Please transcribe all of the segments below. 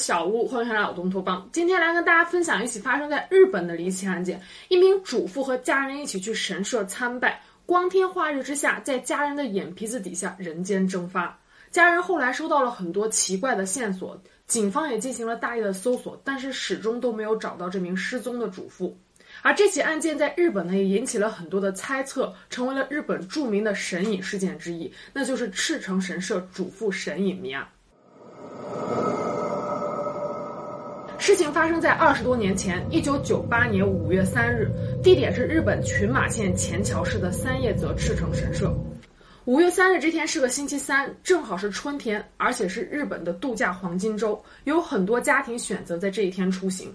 小屋，欢迎来到东托邦。今天来跟大家分享一起发生在日本的离奇案件：一名主妇和家人一起去神社参拜，光天化日之下，在家人的眼皮子底下人间蒸发。家人后来收到了很多奇怪的线索，警方也进行了大力的搜索，但是始终都没有找到这名失踪的主妇。而这起案件在日本呢，也引起了很多的猜测，成为了日本著名的神隐事件之一，那就是赤城神社主妇神隐谜案。事情发生在二十多年前，一九九八年五月三日，地点是日本群马县前桥市的三叶泽赤城神社。五月三日这天是个星期三，正好是春天，而且是日本的度假黄金周，有很多家庭选择在这一天出行。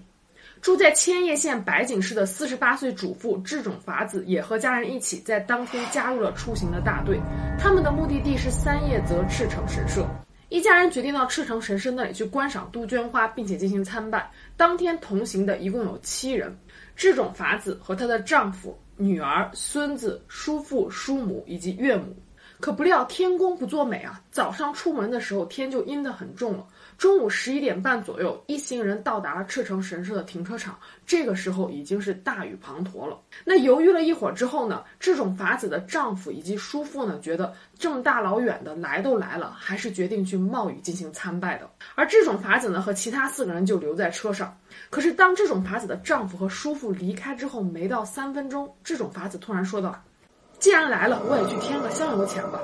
住在千叶县白井市的四十八岁主妇志种法子也和家人一起在当天加入了出行的大队，他们的目的地是三叶泽赤城神社。一家人决定到赤城神社那里去观赏杜鹃花，并且进行参拜。当天同行的一共有七人：智种法子和她的丈夫、女儿、孙子、叔父、叔母以及岳母。可不料天公不作美啊！早上出门的时候天就阴得很重了。中午十一点半左右，一行人到达了赤城神社的停车场。这个时候已经是大雨滂沱了。那犹豫了一会儿之后呢，这种法子的丈夫以及叔父呢，觉得这么大老远的来都来了，还是决定去冒雨进行参拜的。而这种法子呢，和其他四个人就留在车上。可是当这种法子的丈夫和叔父离开之后，没到三分钟，这种法子突然说道。既然来了，我也去添个香油钱吧。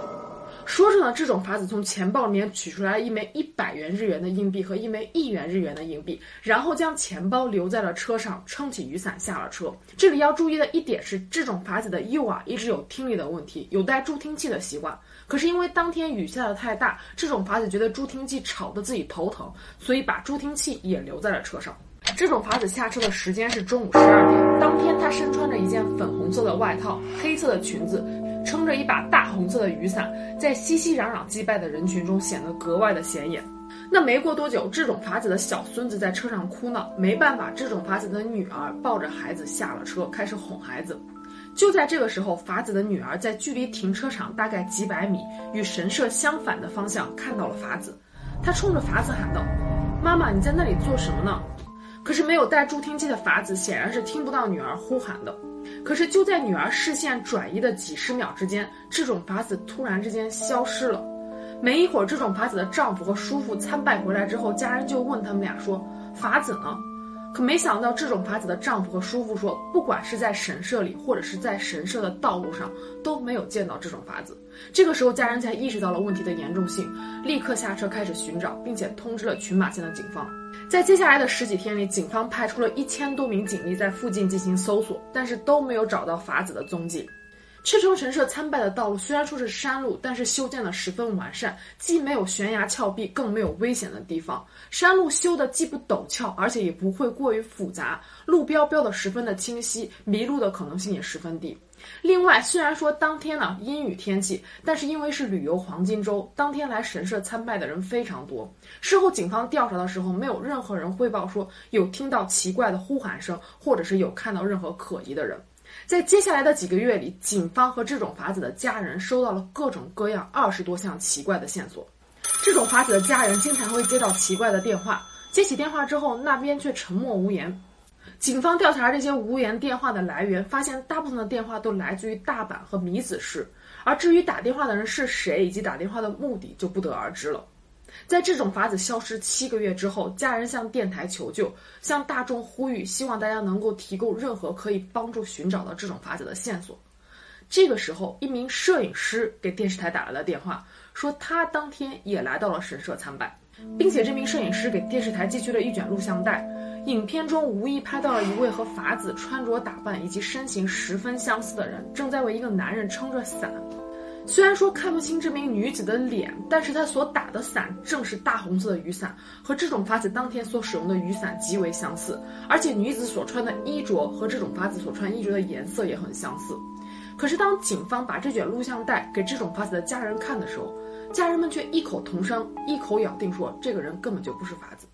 说着呢，这种法子从钱包里面取出来一枚一百元日元的硬币和一枚一元日元的硬币，然后将钱包留在了车上，撑起雨伞下了车。这里要注意的一点是，这种法子的右耳一直有听力的问题，有戴助听器的习惯。可是因为当天雨下的太大，这种法子觉得助听器吵得自己头疼，所以把助听器也留在了车上。这种法子下车的时间是中午十二点。当天，他身穿着一件粉红色的外套，黑色的裙子，撑着一把大红色的雨伞，在熙熙攘攘祭拜的人群中显得格外的显眼。那没过多久，这种法子的小孙子在车上哭闹，没办法，这种法子的女儿抱着孩子下了车，开始哄孩子。就在这个时候，法子的女儿在距离停车场大概几百米、与神社相反的方向看到了法子，她冲着法子喊道：“妈妈，你在那里做什么呢？”可是没有带助听器的法子显然是听不到女儿呼喊的。可是就在女儿视线转移的几十秒之间，这种法子突然之间消失了。没一会儿，这种法子的丈夫和叔父参拜回来之后，家人就问他们俩说：“法子呢？”可没想到，这种法子的丈夫和叔父说，不管是在神社里，或者是在神社的道路上，都没有见到这种法子。这个时候，家人才意识到了问题的严重性，立刻下车开始寻找，并且通知了群马县的警方。在接下来的十几天里，警方派出了一千多名警力在附近进行搜索，但是都没有找到法子的踪迹。赤城神社参拜的道路虽然说是山路，但是修建的十分完善，既没有悬崖峭壁，更没有危险的地方。山路修的既不陡峭，而且也不会过于复杂，路标标的十分的清晰，迷路的可能性也十分低。另外，虽然说当天呢阴雨天气，但是因为是旅游黄金周，当天来神社参拜的人非常多。事后警方调查的时候，没有任何人汇报说有听到奇怪的呼喊声，或者是有看到任何可疑的人。在接下来的几个月里，警方和这种法子的家人收到了各种各样二十多项奇怪的线索。这种法子的家人经常会接到奇怪的电话，接起电话之后，那边却沉默无言。警方调查这些无言电话的来源，发现大部分的电话都来自于大阪和米子市，而至于打电话的人是谁以及打电话的目的，就不得而知了。在这种法子消失七个月之后，家人向电台求救，向大众呼吁，希望大家能够提供任何可以帮助寻找到这种法子的线索。这个时候，一名摄影师给电视台打来了电话，说他当天也来到了神社参拜，并且这名摄影师给电视台寄去了一卷录像带。影片中无意拍到了一位和法子穿着打扮以及身形十分相似的人，正在为一个男人撑着伞。虽然说看不清这名女子的脸，但是她所打的伞正是大红色的雨伞，和这种法子当天所使用的雨伞极为相似。而且女子所穿的衣着和这种法子所穿衣着的颜色也很相似。可是当警方把这卷录像带给这种法子的家人看的时候，家人们却异口同声、一口咬定说，这个人根本就不是法子。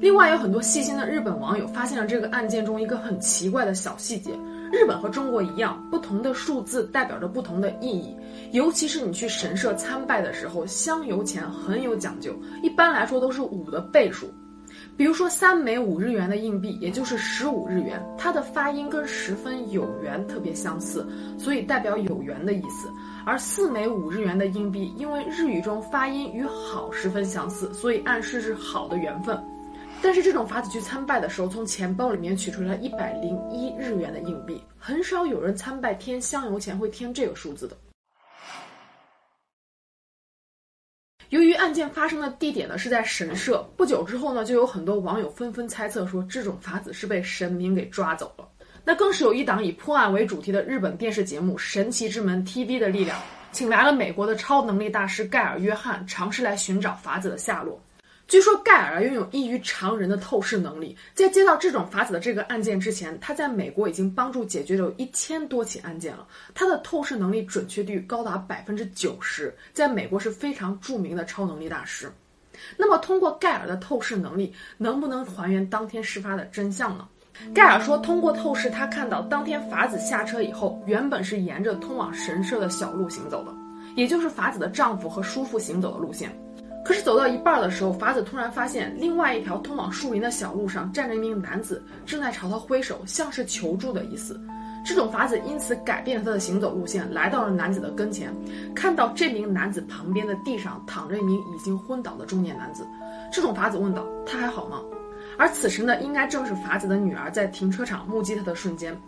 另外，有很多细心的日本网友发现了这个案件中一个很奇怪的小细节：日本和中国一样，不同的数字代表着不同的意义。尤其是你去神社参拜的时候，香油钱很有讲究，一般来说都是五的倍数。比如说三枚五日元的硬币，也就是十五日元，它的发音跟十分有缘特别相似，所以代表有缘的意思。而四枚五日元的硬币，因为日语中发音与好十分相似，所以暗示是好的缘分。但是这种法子去参拜的时候，从钱包里面取出来一百零一日元的硬币，很少有人参拜添香油钱会添这个数字的。由于案件发生的地点呢是在神社，不久之后呢，就有很多网友纷纷猜测说这种法子是被神明给抓走了。那更是有一档以破案为主题的日本电视节目《神奇之门》TV 的力量，请来了美国的超能力大师盖尔·约翰，尝试来寻找法子的下落。据说盖尔拥有异于常人的透视能力，在接到这种法子的这个案件之前，他在美国已经帮助解决了有一千多起案件了。他的透视能力准确率高达百分之九十，在美国是非常著名的超能力大师。那么，通过盖尔的透视能力，能不能还原当天事发的真相呢？盖尔说，通过透视，他看到当天法子下车以后，原本是沿着通往神社的小路行走的，也就是法子的丈夫和叔父行走的路线。可是走到一半的时候，法子突然发现，另外一条通往树林的小路上站着一名男子，正在朝他挥手，像是求助的意思。这种法子因此改变了他的行走路线，来到了男子的跟前，看到这名男子旁边的地上躺着一名已经昏倒的中年男子。这种法子问道：“他还好吗？”而此时呢，应该正是法子的女儿在停车场目击他的瞬间。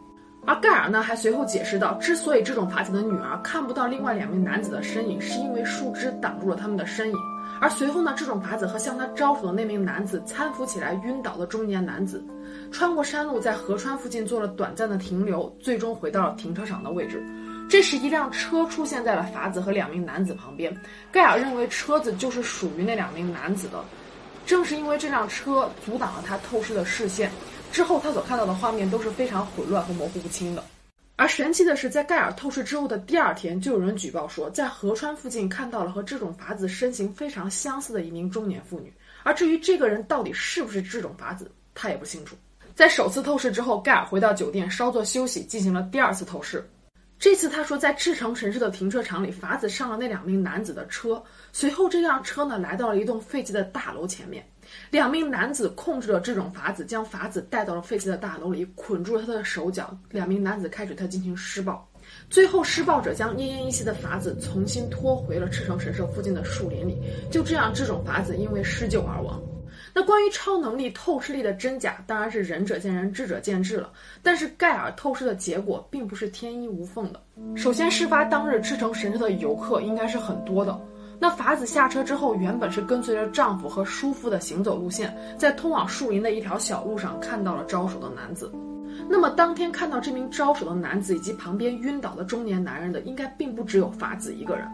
而盖尔呢，还随后解释道，之所以这种法子的女儿看不到另外两名男子的身影，是因为树枝挡住了他们的身影。而随后呢，这种法子和向他招手的那名男子搀扶起来晕倒的中年男子，穿过山路，在河川附近做了短暂的停留，最终回到了停车场的位置。这时，一辆车出现在了法子和两名男子旁边。盖尔认为车子就是属于那两名男子的，正是因为这辆车阻挡了他透视的视线，之后他所看到的画面都是非常混乱和模糊不清的。而神奇的是，在盖尔透视之后的第二天，就有人举报说，在河川附近看到了和这种法子身形非常相似的一名中年妇女。而至于这个人到底是不是这种法子，他也不清楚。在首次透视之后，盖尔回到酒店稍作休息，进行了第二次透视。这次他说，在赤城神社的停车场里，法子上了那两名男子的车。随后，这辆车呢来到了一栋废弃的大楼前面。两名男子控制了这种法子，将法子带到了废弃的大楼里，捆住了他的手脚。两名男子开始他进行施暴，最后施暴者将奄奄一息的法子重新拖回了赤城神社附近的树林里。就这样，这种法子因为施救而亡。那关于超能力透视力的真假，当然是仁者见仁，智者见智了。但是盖尔透视的结果并不是天衣无缝的。首先，事发当日赤城神社的游客应该是很多的。那法子下车之后，原本是跟随着丈夫和叔父的行走路线，在通往树林的一条小路上看到了招手的男子。那么当天看到这名招手的男子以及旁边晕倒的中年男人的，应该并不只有法子一个人。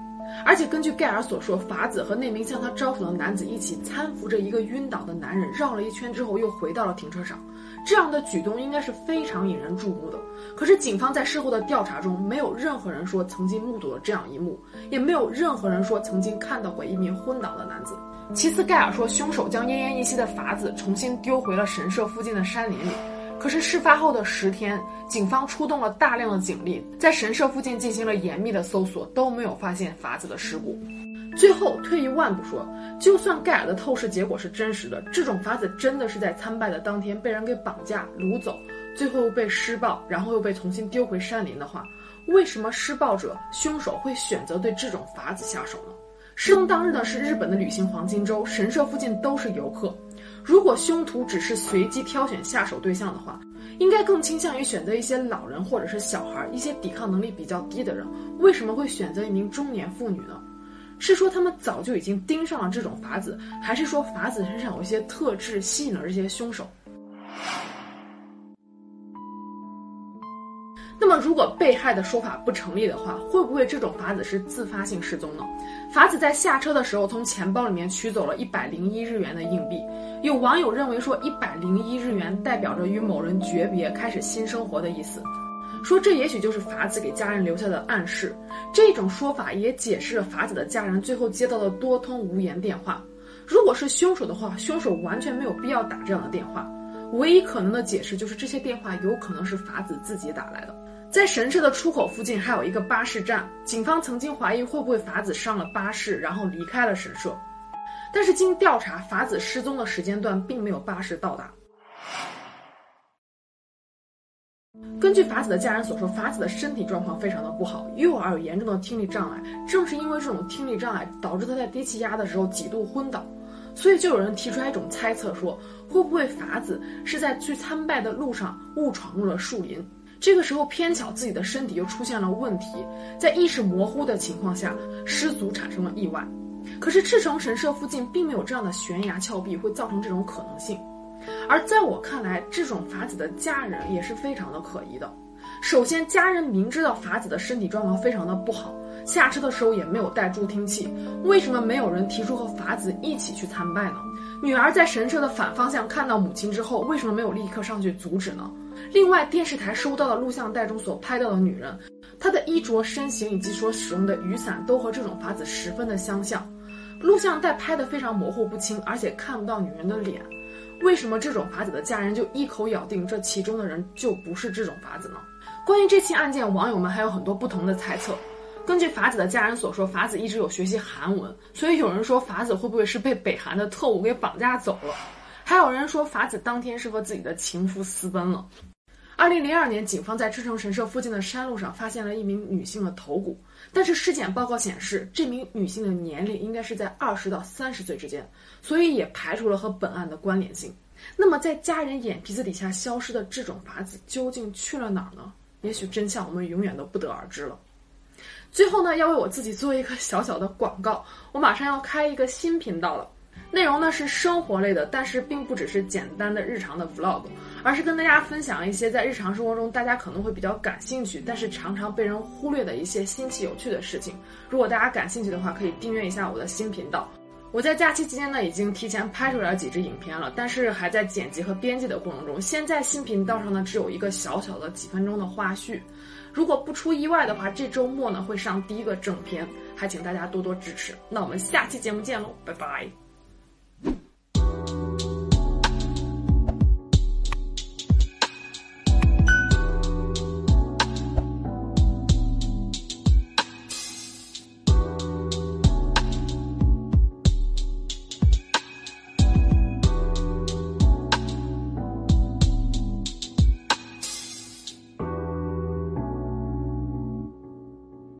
而且根据盖尔所说，法子和那名向他招手的男子一起搀扶着一个晕倒的男人绕了一圈之后，又回到了停车场。这样的举动应该是非常引人注目的。可是警方在事后的调查中，没有任何人说曾经目睹了这样一幕，也没有任何人说曾经看到过一名昏倒的男子。其次，盖尔说凶手将奄奄一息的法子重新丢回了神社附近的山林里。可是事发后的十天，警方出动了大量的警力，在神社附近进行了严密的搜索，都没有发现法子的尸骨。最后，退一万步说，就算盖尔的透视结果是真实的，这种法子真的是在参拜的当天被人给绑架掳走，最后又被施暴，然后又被重新丢回山林的话，为什么施暴者凶手会选择对这种法子下手呢？失踪当日呢是日本的旅行黄金周，神社附近都是游客。如果凶徒只是随机挑选下手对象的话，应该更倾向于选择一些老人或者是小孩，一些抵抗能力比较低的人。为什么会选择一名中年妇女呢？是说他们早就已经盯上了这种法子，还是说法子身上有一些特质吸引了这些凶手？那么，如果被害的说法不成立的话，会不会这种法子是自发性失踪呢？法子在下车的时候从钱包里面取走了一百零一日元的硬币，有网友认为说一百零一日元代表着与某人诀别、开始新生活的意思，说这也许就是法子给家人留下的暗示。这种说法也解释了法子的家人最后接到的多通无言电话。如果是凶手的话，凶手完全没有必要打这样的电话。唯一可能的解释就是这些电话有可能是法子自己打来的。在神社的出口附近还有一个巴士站，警方曾经怀疑会不会法子上了巴士，然后离开了神社。但是经调查，法子失踪的时间段并没有巴士到达。根据法子的家人所说，法子的身体状况非常的不好，右耳有严重的听力障碍。正是因为这种听力障碍，导致他在低气压的时候几度昏倒。所以就有人提出来一种猜测，说会不会法子是在去参拜的路上误闯入了树林？这个时候偏巧自己的身体又出现了问题，在意识模糊的情况下失足产生了意外。可是赤城神社附近并没有这样的悬崖峭壁，会造成这种可能性。而在我看来，这种法子的家人也是非常的可疑的。首先，家人明知道法子的身体状况非常的不好，下车的时候也没有带助听器，为什么没有人提出和法子一起去参拜呢？女儿在神社的反方向看到母亲之后，为什么没有立刻上去阻止呢？另外，电视台收到的录像带中所拍到的女人，她的衣着、身形以及所使用的雨伞都和这种法子十分的相像。录像带拍得非常模糊不清，而且看不到女人的脸。为什么这种法子的家人就一口咬定这其中的人就不是这种法子呢？关于这起案件，网友们还有很多不同的猜测。根据法子的家人所说，法子一直有学习韩文，所以有人说法子会不会是被北韩的特务给绑架走了？还有人说法子当天是和自己的情夫私奔了。二零零二年，警方在赤城神社附近的山路上发现了一名女性的头骨，但是尸检报告显示，这名女性的年龄应该是在二十到三十岁之间，所以也排除了和本案的关联性。那么，在家人眼皮子底下消失的这种法子究竟去了哪儿呢？也许真相我们永远都不得而知了。最后呢，要为我自己做一个小小的广告，我马上要开一个新频道了。内容呢是生活类的，但是并不只是简单的日常的 vlog，而是跟大家分享一些在日常生活中大家可能会比较感兴趣，但是常常被人忽略的一些新奇有趣的事情。如果大家感兴趣的话，可以订阅一下我的新频道。我在假期期间呢，已经提前拍出来几支影片了，但是还在剪辑和编辑的过程中。现在新频道上呢，只有一个小小的几分钟的花絮。如果不出意外的话，这周末呢会上第一个正片，还请大家多多支持。那我们下期节目见喽，拜拜。